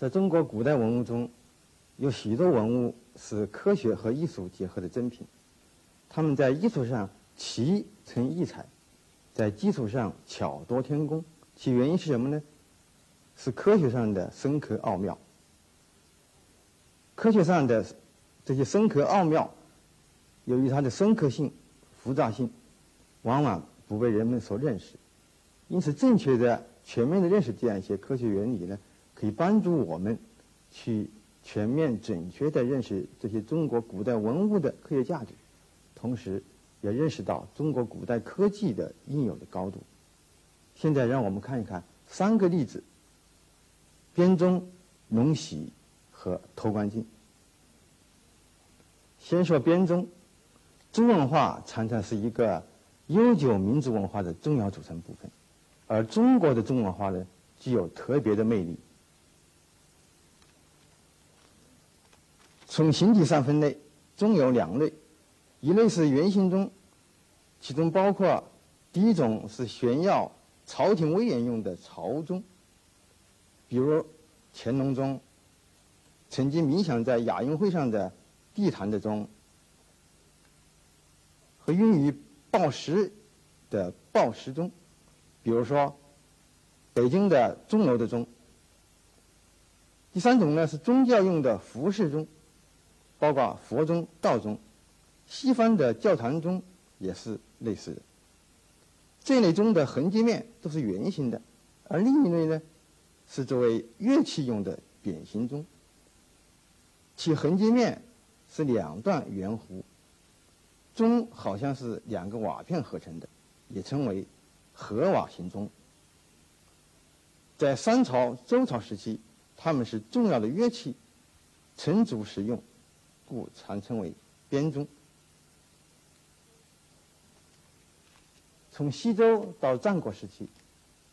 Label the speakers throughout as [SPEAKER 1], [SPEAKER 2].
[SPEAKER 1] 在中国古代文物中，有许多文物是科学和艺术结合的珍品。他们在艺术上奇成异彩，在技术上巧夺天工。其原因是什么呢？是科学上的深刻奥妙。科学上的这些深刻奥妙，由于它的深刻性、复杂性，往往不被人们所认识。因此，正确的、全面的认识这样一些科学原理呢，可以帮助我们去全面、准确地认识这些中国古代文物的科学价值，同时也认识到中国古代科技的应有的高度。现在，让我们看一看三个例子：编钟、龙玺。和偷光镜。先说编钟，钟文化常常是一个悠久民族文化的重要组成部分，而中国的钟文化呢，具有特别的魅力。从形体上分类，钟有两类，一类是圆形钟，其中包括第一种是炫耀朝廷威严用的朝钟，比如乾隆钟。曾经冥想在亚运会上的地坛的钟，和用于报时的报时钟，比如说北京的钟楼的钟。第三种呢是宗教用的服饰钟，包括佛钟、道钟，西方的教堂钟也是类似的。这类钟的横截面都是圆形的，而另一类呢是作为乐器用的扁形钟。其横截面是两段圆弧，钟好像是两个瓦片合成的，也称为合瓦形钟。在商朝、周朝时期，它们是重要的乐器，成组使用，故常称为编钟。从西周到战国时期，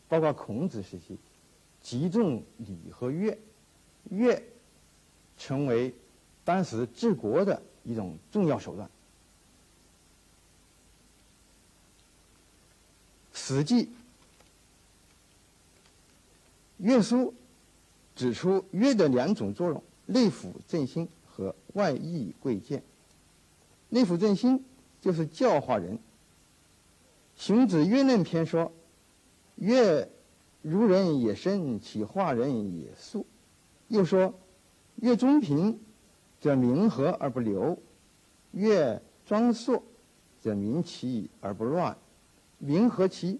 [SPEAKER 1] 包括孔子时期，极重礼和乐，乐。成为当时治国的一种重要手段。《史记·乐书》指出乐的两种作用：内抚正心和外溢贵贱。内抚正心就是教化人。《荀子·乐论篇》说：“乐如人也深，其化人也速。”又说。乐中平，则明和而不流；乐庄肃，则明齐而不乱。明和齐，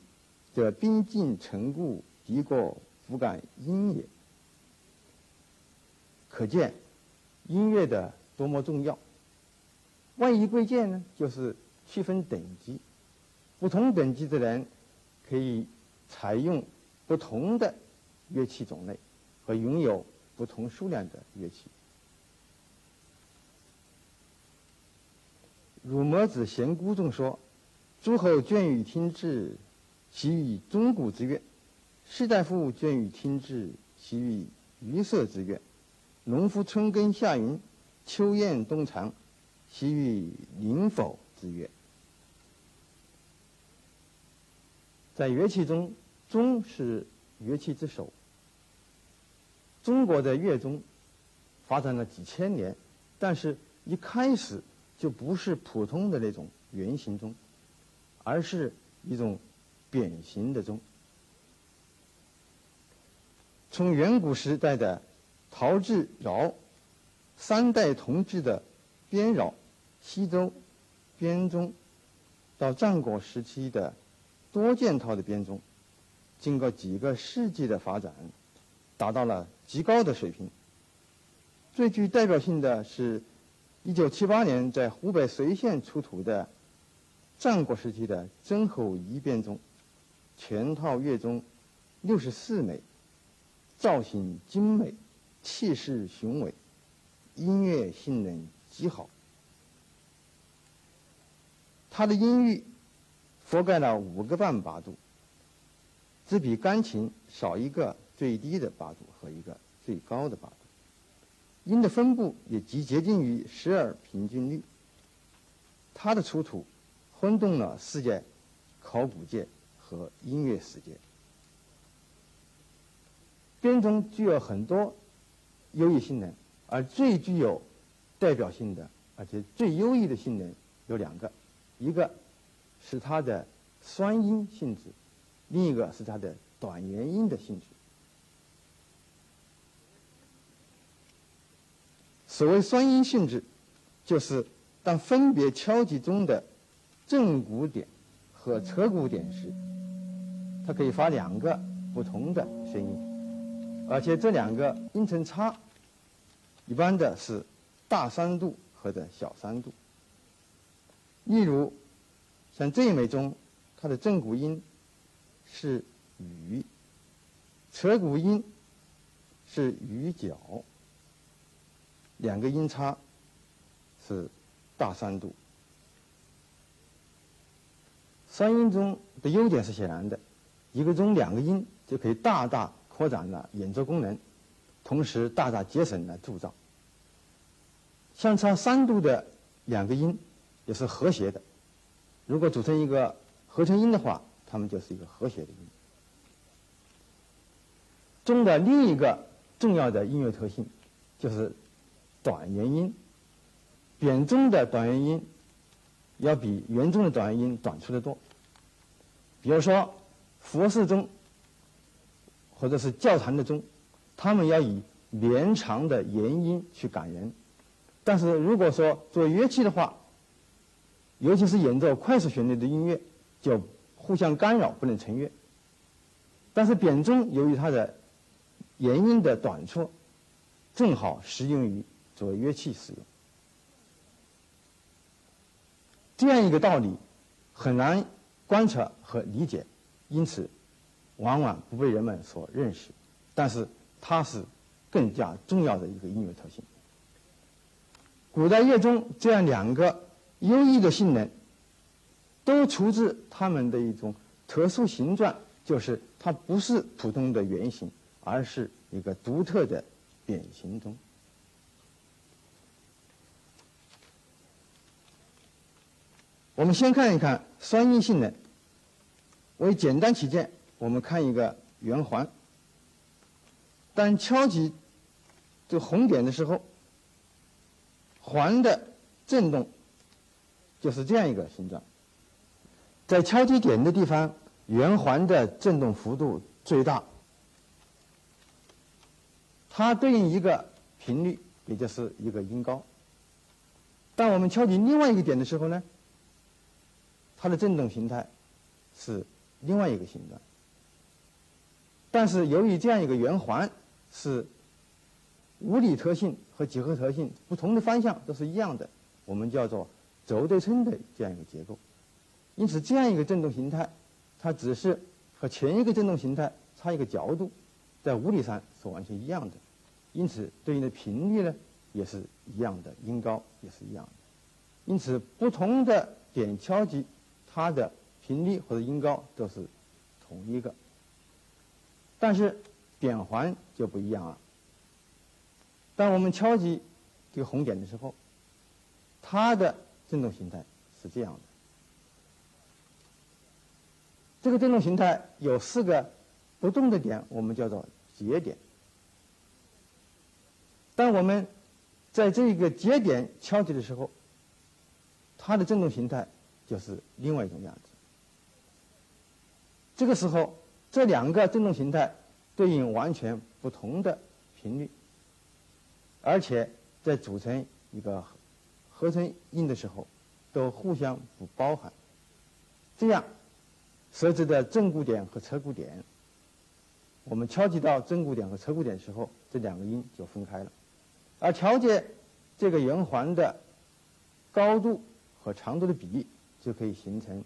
[SPEAKER 1] 则兵进城固，敌过弗敢音也。可见音乐的多么重要。万一贵贱呢？就是区分等级，不同等级的人可以采用不同的乐器种类和拥有。不同数量的乐器。《汝摩子贤姑》中说：“诸侯倦于听之，其以钟鼓之乐；士大夫倦于听之，其以鱼瑟之乐；农夫春耕夏耘，秋雁冬藏，其以灵否之乐。”在乐器中，钟是乐器之首。中国的乐钟发展了几千年，但是一开始就不是普通的那种圆形钟，而是一种扁形的钟。从远古时代的陶制饶三代同制的编饶西周编钟，到战国时期的多件套的编钟，经过几个世纪的发展。达到了极高的水平。最具代表性的是1978年在湖北随县出土的战国时期的曾侯乙编钟，全套乐钟六十四枚，造型精美，气势雄伟，音乐性能极好。它的音域覆盖了五个半八度，只比钢琴少一个。最低的八度和一个最高的八度，音的分布也极接近于十二平均律。它的出土轰动了世界考古界和音乐世界。编钟具有很多优异性能，而最具有代表性的，而且最优异的性能有两个，一个是它的双音性质，另一个是它的短元音的性质。所谓双音性质，就是当分别敲击中的正鼓点和侧鼓点时，它可以发两个不同的声音，而且这两个音程差一般的是大三度或者小三度。例如，像这一枚钟，它的正鼓音是雨，侧鼓音是雨角。两个音差是大三度。三音钟的优点是显然的，一个钟两个音就可以大大扩展了演奏功能，同时大大节省了铸造。相差三度的两个音也是和谐的，如果组成一个合成音的话，它们就是一个和谐的音。中的另一个重要的音乐特性就是。短元音，扁钟的短元音要比圆钟的短元音短出的多。比如说，佛寺钟或者是教堂的钟，他们要以绵长的延音去感人。但是如果说做乐器的话，尤其是演奏快速旋律的音乐，就互相干扰，不能成乐。但是扁钟由于它的延音的短处，正好适用于。作为乐器使用，这样一个道理很难观察和理解，因此往往不被人们所认识。但是它是更加重要的一个音乐特性。古代乐中这样两个优异的性能，都出自它们的一种特殊形状，就是它不是普通的圆形，而是一个独特的扁形钟。我们先看一看双音性能。为简单起见，我们看一个圆环。当敲击这红点的时候，环的振动就是这样一个形状。在敲击点的地方，圆环的振动幅度最大，它对应一个频率，也就是一个音高。当我们敲击另外一个点的时候呢？它的振动形态是另外一个形状，但是由于这样一个圆环是物理特性和几何特性不同的方向都是一样的，我们叫做轴对称的这样一个结构。因此，这样一个振动形态，它只是和前一个振动形态差一个角度，在物理上是完全一样的。因此，对应的频率呢也是一样的，音高也是一样的。因此，不同的点敲击。它的频率或者音高都是同一个，但是点环就不一样了。当我们敲击这个红点的时候，它的振动形态是这样的。这个振动形态有四个不动的点，我们叫做节点。当我们在这个节点敲击的时候，它的振动形态。就是另外一种样子。这个时候，这两个振动形态对应完全不同的频率，而且在组成一个合成音的时候，都互相不包含。这样，设置的正鼓点和侧鼓点，我们敲击到正鼓点和侧鼓点的时候，这两个音就分开了。而调节这个圆环的高度和长度的比例。就可以形成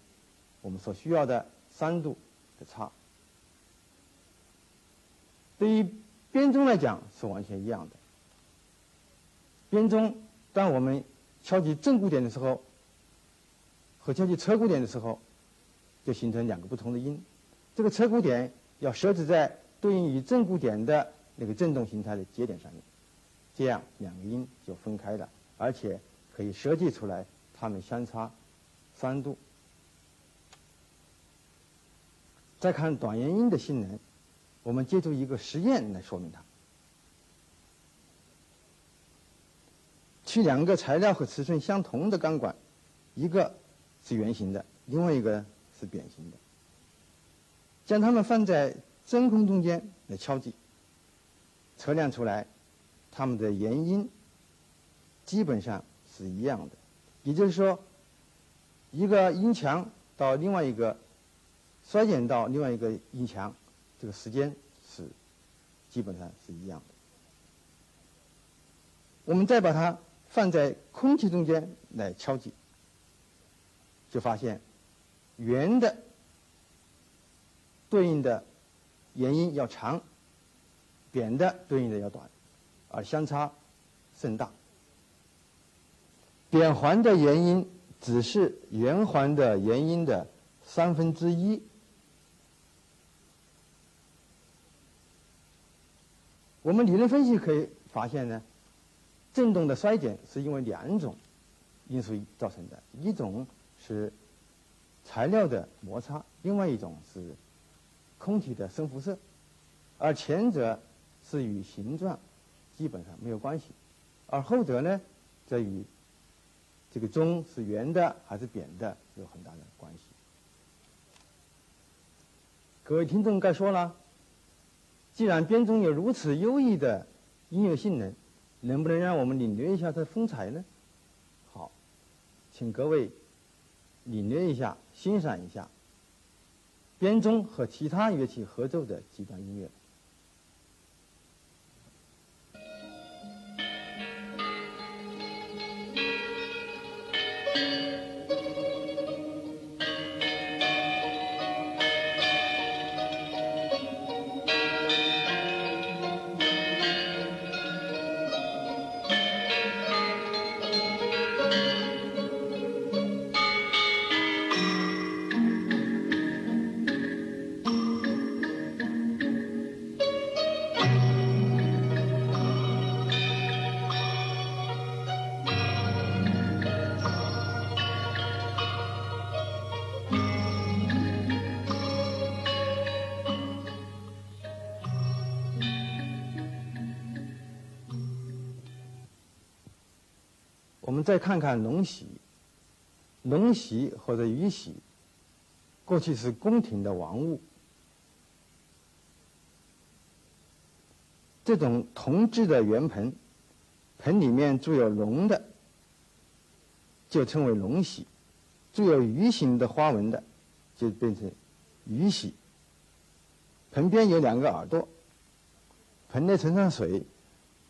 [SPEAKER 1] 我们所需要的三度的差。对于编钟来讲是完全一样的。编钟当我们敲击正鼓点的时候，和敲击侧鼓点的时候，就形成两个不同的音。这个侧鼓点要设置在对应于正鼓点的那个振动形态的节点上面，这样两个音就分开了，而且可以设计出来它们相差。三度。再看短元音的性能，我们借助一个实验来说明它。取两个材料和尺寸相同的钢管，一个是圆形的，另外一个是扁形的，将它们放在真空中间来敲击，测量出来，它们的延音基本上是一样的，也就是说，一个音墙到另外一个衰减到另外一个音墙，这个时间是基本上是一样的。我们再把它放在空气中间来敲击，就发现圆的对应的原因要长，扁的对应的要短，而相差甚大。扁环的原因只是圆环的原因的三分之一。我们理论分析可以发现呢。振动的衰减是因为两种因素造成的，一种是材料的摩擦，另外一种是空气的深辐射，而前者是与形状基本上没有关系，而后者呢，则与这个钟是圆的还是扁的有很大的关系。各位听众该说了，既然编钟有如此优异的音乐性能，能不能让我们领略一下它的风采呢？好，请各位领略一下、欣赏一下编钟和其他乐器合奏的几段音乐。再看看龙玺，龙玺或者玉玺，过去是宫廷的王物。这种铜制的圆盆，盆里面铸有龙的，就称为龙玺；铸有鱼形的花纹的，就变成鱼玺。盆边有两个耳朵，盆内盛上水，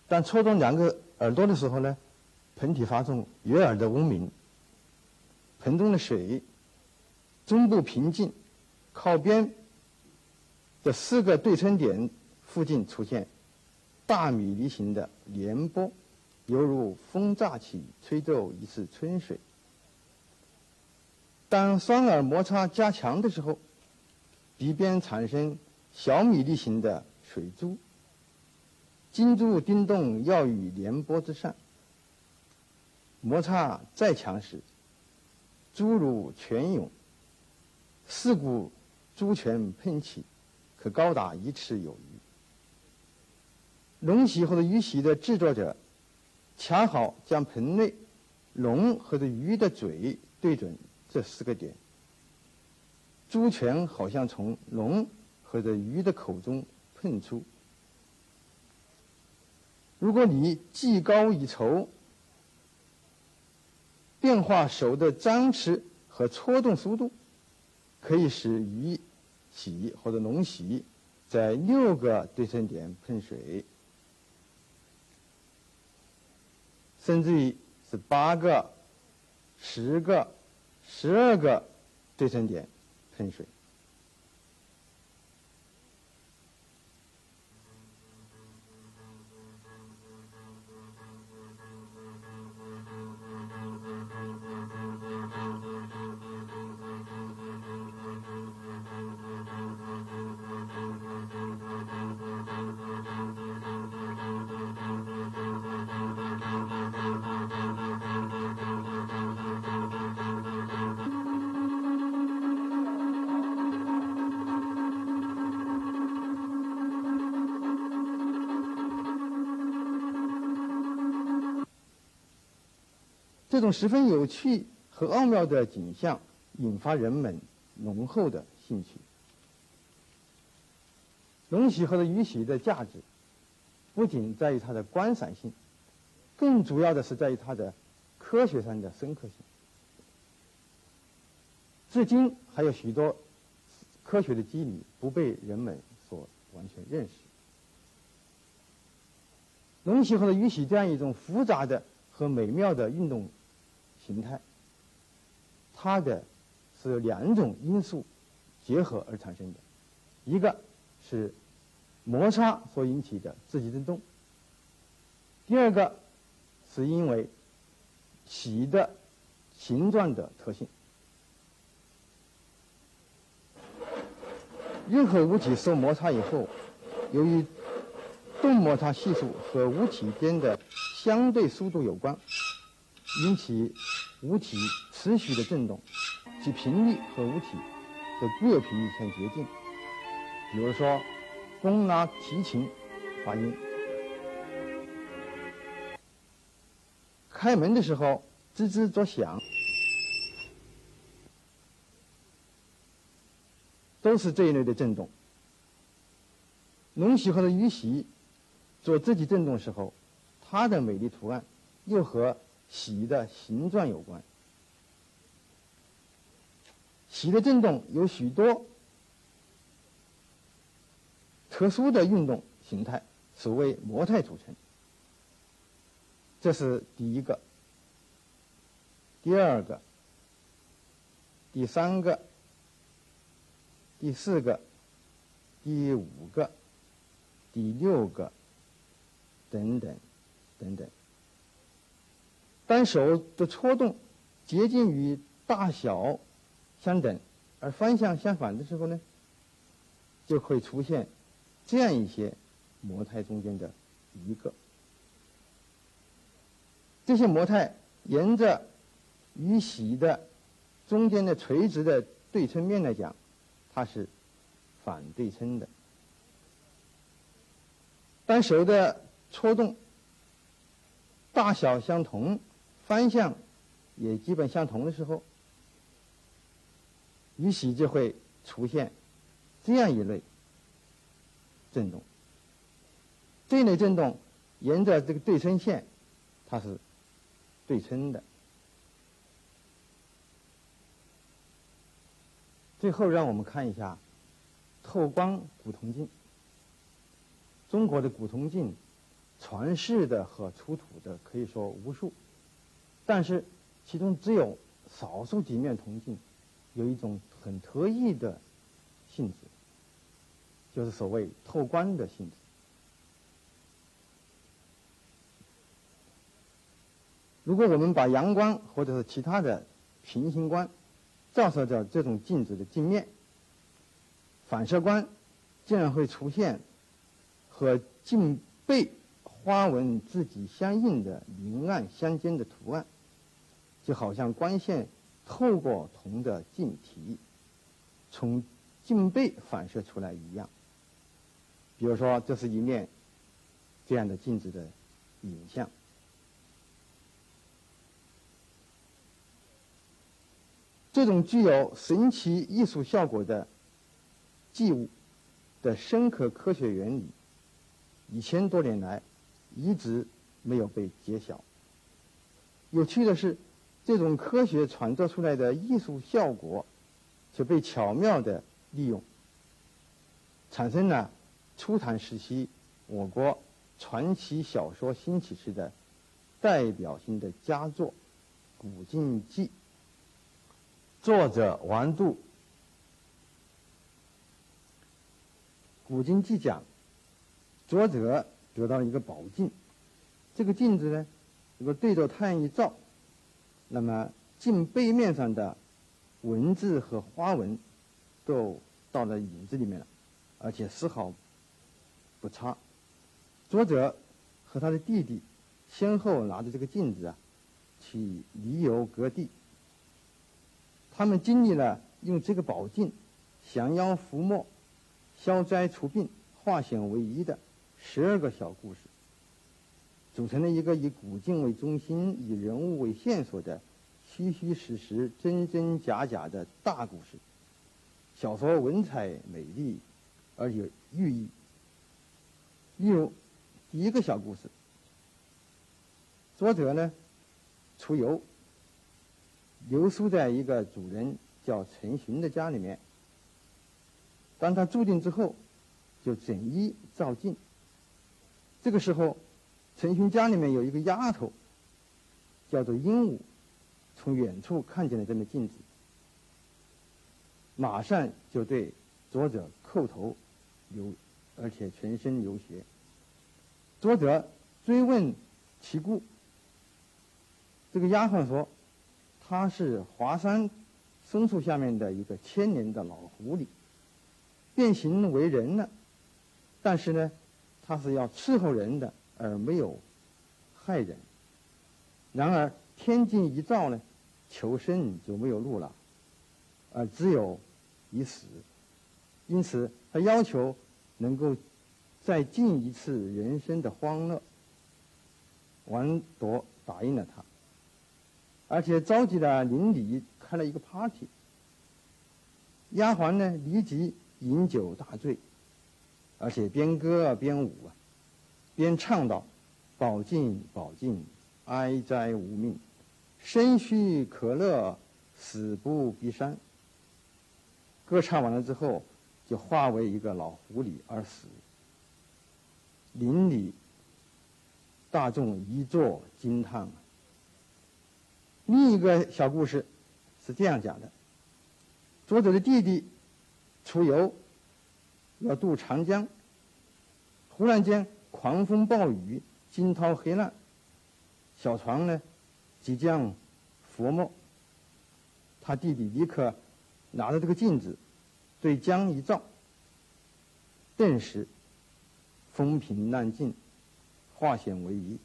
[SPEAKER 1] 当戳动两个耳朵的时候呢？盆体发出悦耳的嗡鸣，盆中的水中部平静，靠边的四个对称点附近出现大米粒形的涟波，犹如风乍起，吹奏一次春水。当双耳摩擦加强的时候，鼻边产生小米粒形的水珠，金珠叮动要与涟波之上。摩擦再强时，诸如泉涌，四股珠泉喷起，可高达一尺有余。龙玺或者鱼玺的制作者，恰好将盆内龙或者鱼的嘴对准这四个点，珠泉好像从龙或者鱼的口中喷出。如果你技高一筹，变化手的张弛和搓动速度，可以使鱼洗或者龙洗在六个对称点喷水，甚至于是八个、十个、十二个对称点喷水。这种十分有趣和奥妙的景象，引发人们浓厚的兴趣。龙玺和玉玺的价值，不仅在于它的观赏性，更主要的是在于它的科学上的深刻性。至今还有许多科学的机理不被人们所完全认识。龙鳍和玉玺这样一种复杂的和美妙的运动形态，它的是两种因素结合而产生的，一个是摩擦所引起的自己振动，第二个是因为玺的形状的特性。任何物体受摩擦以后，由于动摩擦系数和物体间的相对速度有关，引起物体持续的振动，其频率和物体的固有频率相接近。比如说，弓拉提琴发音，开门的时候吱吱作响。都是这一类的振动。龙玺和的玉玺做自己振动时候，它的美丽图案又和玺的形状有关。玺的振动有许多特殊的运动形态，所谓模态组成。这是第一个，第二个，第三个。第四个、第五个、第六个，等等，等等。单手的搓动接近于大小相等而方向相反的时候呢，就会出现这样一些模态中间的一个。这些模态沿着与喜的中间的垂直的对称面来讲。它是反对称的。单手的搓动大小相同、方向也基本相同的时候，鱼鳍就会出现这样一类振动。这类振动沿着这个对称线，它是对称的。最后，让我们看一下透光古铜镜。中国的古铜镜传世的和出土的可以说无数，但是其中只有少数几面铜镜有一种很特异的性质，就是所谓透光的性质。如果我们把阳光或者是其他的平行光，照射着这种镜子的镜面，反射光竟然会出现和镜背花纹自己相应的明暗相间的图案，就好像光线透过铜的镜体，从镜背反射出来一样。比如说，这是一面这样的镜子的影像。这种具有神奇艺术效果的器物的深刻科学原理，一千多年来一直没有被揭晓。有趣的是，这种科学创造出来的艺术效果，却被巧妙的利用，产生了初唐时期我国传奇小说兴起时的代表性的佳作《古镜记》。作者王度，《古今记》讲，作者得到一个宝镜，这个镜子呢，如果对着太阳一照，那么镜背面上的文字和花纹都到了影子里面了，而且丝毫不差。作者和他的弟弟先后拿着这个镜子啊，去离游各地。他们经历了用这个宝镜降妖伏魔、消灾除病、化险为夷的十二个小故事。组成了一个以古镜为中心、以人物为线索的虚虚实实、真真假假的大故事。小说文采美丽，而有寓意。例如，第一个小故事，作者呢出游，留宿在一个主人叫陈寻的家里面。当他住进之后，就整衣照镜。这个时候，陈寻家里面有一个丫头，叫做鹦鹉，从远处看见了这面镜子，马上就对作者叩头流，而且全身流血。作者追问其故，这个丫鬟说，他是华山松树下面的一个千年的老狐狸，变形为人了，但是呢。他是要伺候人的，而没有害人。然而天境一照呢，求生就没有路了，而只有一死。因此，他要求能够再尽一次人生的欢乐。王铎答应了他，而且召集了邻里开了一个 party。丫鬟呢，立即饮酒大醉。而且边歌边舞啊，边唱道：“宝镜宝镜，哀哉无命，生须可乐，死不必山。”歌唱完了之后，就化为一个老狐狸而死。邻里大众一座惊叹。另一个小故事是这样讲的：作者的弟弟出游。要渡长江，忽然间狂风暴雨，惊涛骇浪，小船呢即将覆没。他弟弟立刻拿着这个镜子对江一照，顿时风平浪静，化险为夷，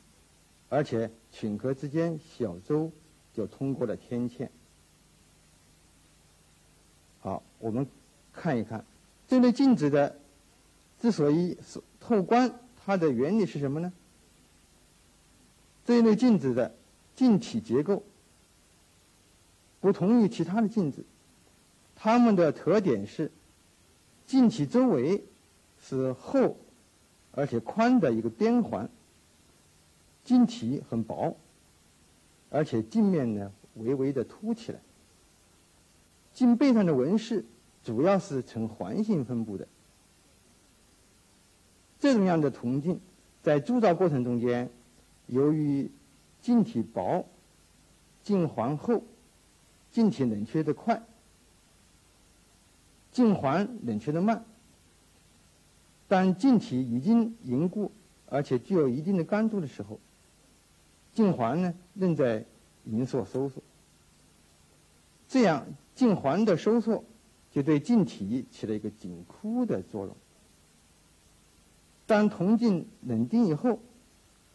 [SPEAKER 1] 而且顷刻之间小舟就通过了天堑。好，我们看一看。这面镜子的之所以是透光，它的原理是什么呢？这一类镜子的镜体结构不同于其他的镜子，它们的特点是镜体周围是厚而且宽的一个边环，镜体很薄，而且镜面呢微微的凸起来，镜背上的纹饰。主要是呈环形分布的，这种样的铜镜，在铸造过程中间，由于镜体薄、镜环厚、镜体冷却的快、镜环冷却的慢，当镜体已经凝固而且具有一定的干度的时候，镜环呢仍在凝缩收缩，这样镜环的收缩。就对镜体起了一个紧箍的作用。当铜镜冷定以后，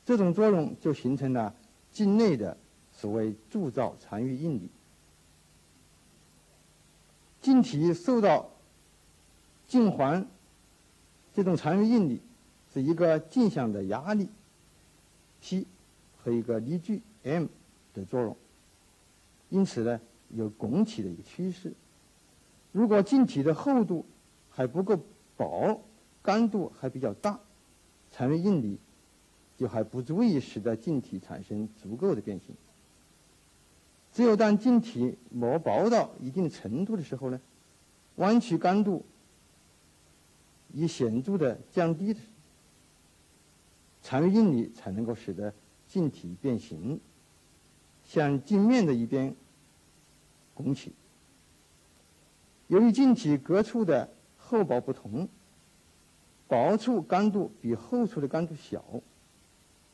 [SPEAKER 1] 这种作用就形成了镜内的所谓铸造残余应力。镜体受到镜环这种残余应力是一个镜像的压力 T 和一个力矩 M 的作用，因此呢有拱起的一个趋势。如果镜体的厚度还不够薄，干度还比较大，残余应力就还不足以使得镜体产生足够的变形。只有当镜体磨薄到一定程度的时候呢，弯曲干度已显著的降低的，残余应力才能够使得镜体变形，向镜面的一边拱起。由于镜体各处的厚薄不同，薄处干度比厚处的干度小，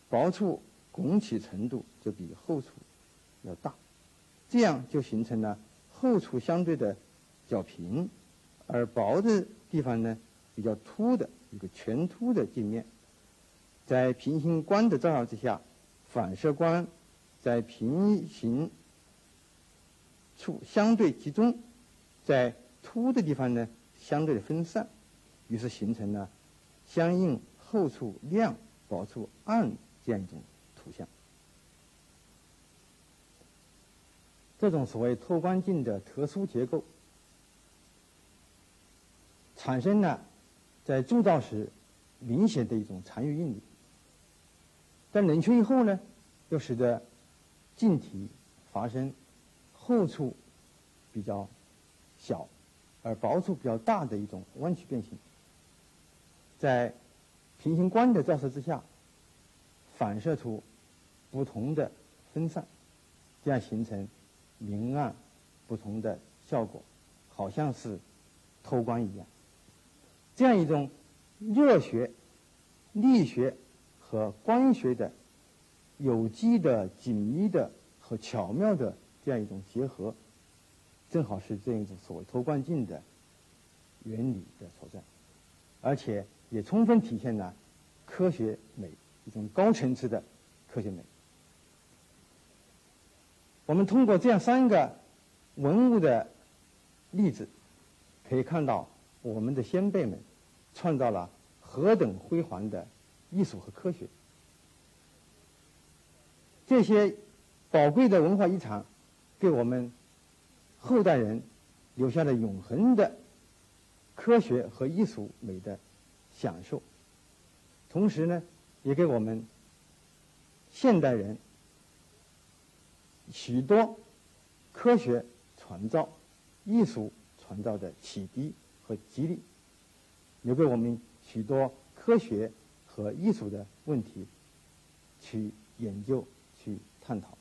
[SPEAKER 1] 薄处拱起程度就比厚处要大，这样就形成了厚处相对的较平，而薄的地方呢比较凸的一个全凸的镜面，在平行光的照耀之下，反射光在平行处相对集中，在凸的地方呢，相对的分散，于是形成了相应厚处亮、薄处暗这样一种图像。这种所谓透光镜的特殊结构，产生了在铸造时明显的一种残余应力。在冷却以后呢，又使得镜体发生厚处比较小，而薄处比较大的一种弯曲变形。在平行光的照射之下，反射出不同的分散，这样形成。明暗不同的效果，好像是透光一样。这样一种热学、力学和光学的有机的、紧密的和巧妙的这样一种结合，正好是这样一种所谓透光镜的原理的所在，而且也充分体现了科学美一种高层次的科学美。我们通过这样三个文物的例子，可以看到我们的先辈们创造了何等辉煌的艺术和科学。这些宝贵的文化遗产，给我们后代人留下了永恒的科学和艺术美的享受，同时呢，也给我们现代人。许多科学创造、艺术创造的启迪和激励，留给我们许多科学和艺术的问题去研究、去探讨。